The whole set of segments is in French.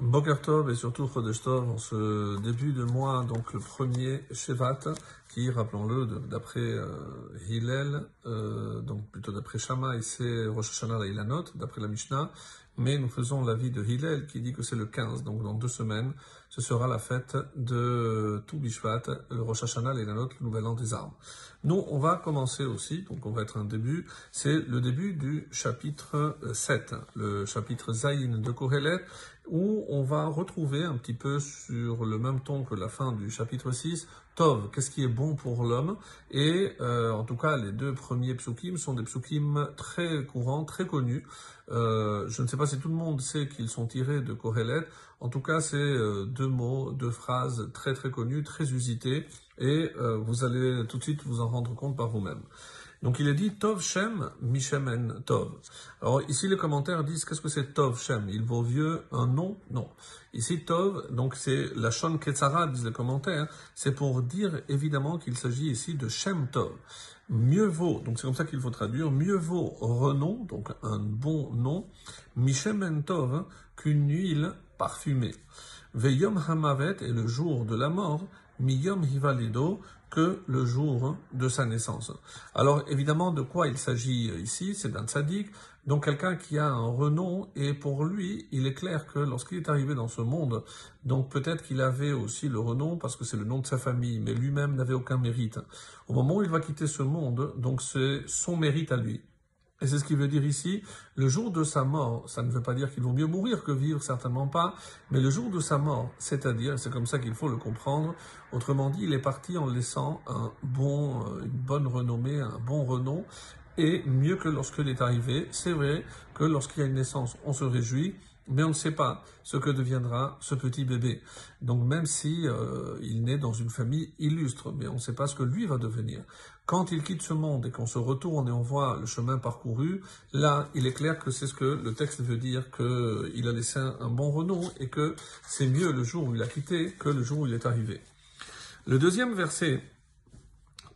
Boker Tov et surtout Chodesh Tov en ce début de mois, donc le premier Shevat, qui, rappelons-le, d'après euh, Hillel, euh, donc plutôt d'après Shammai, c'est Rosh Hashanah et Ilanot, d'après la Mishnah, mais nous faisons l'avis de Hillel qui dit que c'est le 15, donc dans deux semaines, ce sera la fête de tout Bishvat, le Rosh Hashanah et Ilanot, le nouvel an des armes. Nous, on va commencer aussi, donc on va être un début, c'est le début du chapitre 7, le chapitre Zayin de Kohelet, où on va retrouver un petit peu sur le même ton que la fin du chapitre 6, Tov, qu'est-ce qui est bon pour l'homme Et euh, en tout cas, les deux premiers psukim sont des psukim très courants, très connus. Euh, je ne sais pas si tout le monde sait qu'ils sont tirés de Kohelet. En tout cas, c'est euh, deux mots, deux phrases très très connues, très usités, et vous allez tout de suite vous en rendre compte par vous-même. Donc il est dit Tov Shem Mishemen Tov. Alors ici les commentaires disent qu'est-ce que c'est Tov Shem? Il vaut mieux un nom? Non. Ici Tov, donc c'est la Shon Ketzara, disent les commentaires, c'est pour dire évidemment qu'il s'agit ici de Shem Tov. Mieux vaut, donc c'est comme ça qu'il faut traduire, mieux vaut renom, donc un bon nom, Mishemen Tov, qu'une huile parfumée. Veyom Hamavet est le jour de la mort, Miyom Hivalido, que le jour de sa naissance. Alors évidemment, de quoi il s'agit ici C'est d'un tzaddik, donc quelqu'un qui a un renom, et pour lui, il est clair que lorsqu'il est arrivé dans ce monde, donc peut-être qu'il avait aussi le renom parce que c'est le nom de sa famille, mais lui-même n'avait aucun mérite. Au moment où il va quitter ce monde, donc c'est son mérite à lui. Et c'est ce qu'il veut dire ici, le jour de sa mort, ça ne veut pas dire qu'il vaut mieux mourir que vivre, certainement pas, mais le jour de sa mort, c'est-à-dire, c'est comme ça qu'il faut le comprendre, autrement dit, il est parti en laissant un bon, euh, une bonne renommée, un bon renom, et mieux que lorsqu'il est arrivé, c'est vrai que lorsqu'il y a une naissance, on se réjouit, mais on ne sait pas ce que deviendra ce petit bébé. Donc même si euh, il naît dans une famille illustre, mais on ne sait pas ce que lui va devenir. Quand il quitte ce monde et qu'on se retourne et on voit le chemin parcouru, là, il est clair que c'est ce que le texte veut dire, qu'il a laissé un, bon renom et que c'est mieux le jour où il a quitté que le jour où il est arrivé. Le deuxième verset,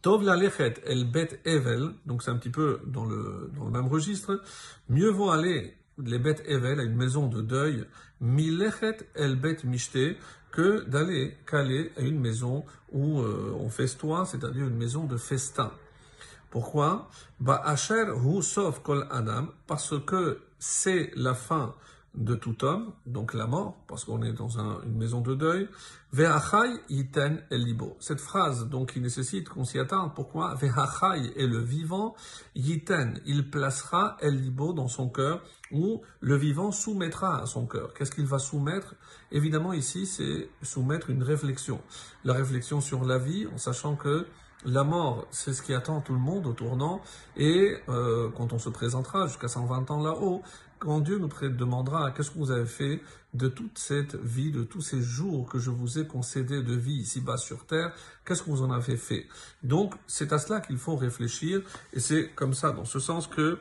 Tov la lechet el bet evel, donc c'est un petit peu dans le, dans le même registre, mieux vaut aller les bêtes Evel à une maison de deuil, milechet el bet mishte, que d'aller caler à une maison où euh, on festoie, c'est-à-dire une maison de festin. Pourquoi? Ba asher kol adam, parce que c'est la fin de tout homme, donc la mort, parce qu'on est dans une maison de deuil. Ve'achai yiten el libo. Cette phrase, donc, qui nécessite qu'on s'y attarde. Pourquoi Ve'achai est le vivant, yiten, il placera el libo dans son cœur, ou le vivant soumettra à son cœur. Qu'est-ce qu'il va soumettre? Évidemment, ici, c'est soumettre une réflexion. La réflexion sur la vie, en sachant que la mort, c'est ce qui attend tout le monde au tournant, et euh, quand on se présentera jusqu'à 120 ans là-haut, quand Dieu nous demandera qu'est-ce que vous avez fait de toute cette vie, de tous ces jours que je vous ai concédés de vie ici-bas sur terre, qu'est-ce que vous en avez fait? Donc, c'est à cela qu'il faut réfléchir, et c'est comme ça, dans ce sens que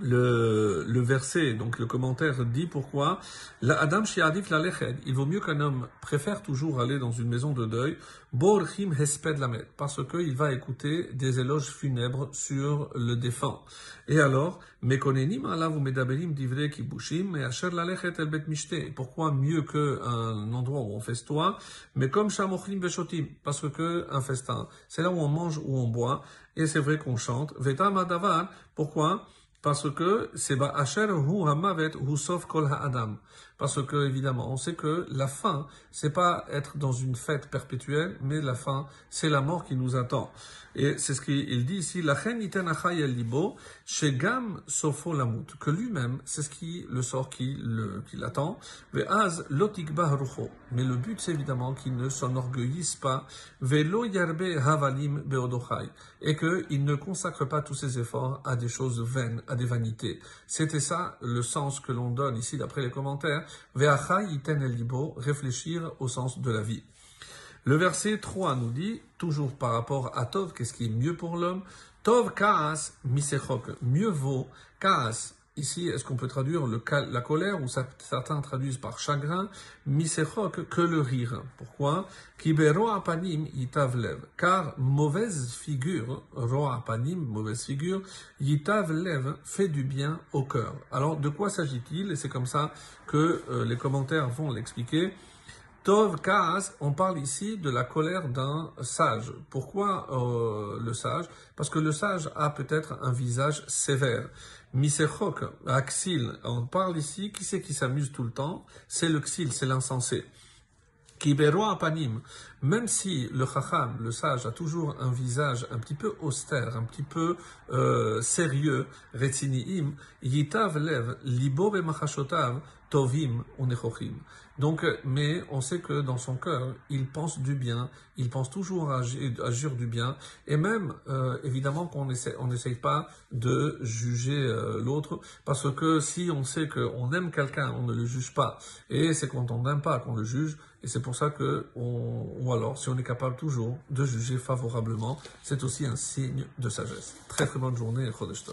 le, le, verset, donc le commentaire dit pourquoi la Adam shiadif la il vaut mieux qu'un homme préfère toujours aller dans une maison de deuil, borchim hesped lamet, parce qu'il va écouter des éloges funèbres sur le défunt. Et alors, mekonenim alav medaberim divre kibushim, et asher la leched el bet mishte. Pourquoi mieux qu'un endroit où on festoie, mais comme shamochlim veshotim, parce que un festin, c'est là où on mange, où on boit, et c'est vrai qu'on chante. Adavar, pourquoi? Parce que c'est hu hamavet kol ha'adam. Parce que, évidemment, on sait que la fin, c'est pas être dans une fête perpétuelle, mais la fin, c'est la mort qui nous attend. Et c'est ce qu'il dit ici, la libo, shegam sofo lamut, que lui-même, c'est ce qui, le sort qui, l'attend, ve'az lotikba Mais le but, c'est évidemment qu'il ne s'enorgueillisse pas, ve'lo yarbe havalim et qu'il ne consacre pas tous ses efforts à des choses vaines, à des vanités. C'était ça le sens que l'on donne ici d'après les commentaires réfléchir au sens de la vie. Le verset 3 nous dit, toujours par rapport à Tov, qu'est-ce qui est mieux pour l'homme? Tov kaas misechok, mieux vaut kaas, Ici, est-ce qu'on peut traduire la colère ou certains traduisent par chagrin, misechok, que le rire? Pourquoi? Apanim yitav Car mauvaise figure, roa apanim, mauvaise figure, yitav lev, fait du bien au cœur. Alors, de quoi s'agit-il? Et c'est comme ça que euh, les commentaires vont l'expliquer. Tov Kaas, on parle ici de la colère d'un sage. Pourquoi euh, le sage? Parce que le sage a peut-être un visage sévère. Misechok, Axil, on parle ici, qui c'est qui s'amuse tout le temps? C'est le Xil, c'est l'insensé. Kibero apanim, même si le chacham, le sage, a toujours un visage un petit peu austère, un petit peu euh, sérieux, retiniim, yitav lev, libo machashotav, tovim ou Donc, mais on sait que dans son cœur, il pense du bien, il pense toujours à agir, du bien, et même, euh, évidemment, qu'on essaie, on n'essaye pas de juger euh, l'autre, parce que si on sait qu'on aime quelqu'un, on ne le juge pas, et c'est quand on n'aime pas qu'on le juge, et c'est pour ça que, on, ou alors, si on est capable toujours de juger favorablement, c'est aussi un signe de sagesse. Très très bonne journée, Chodesh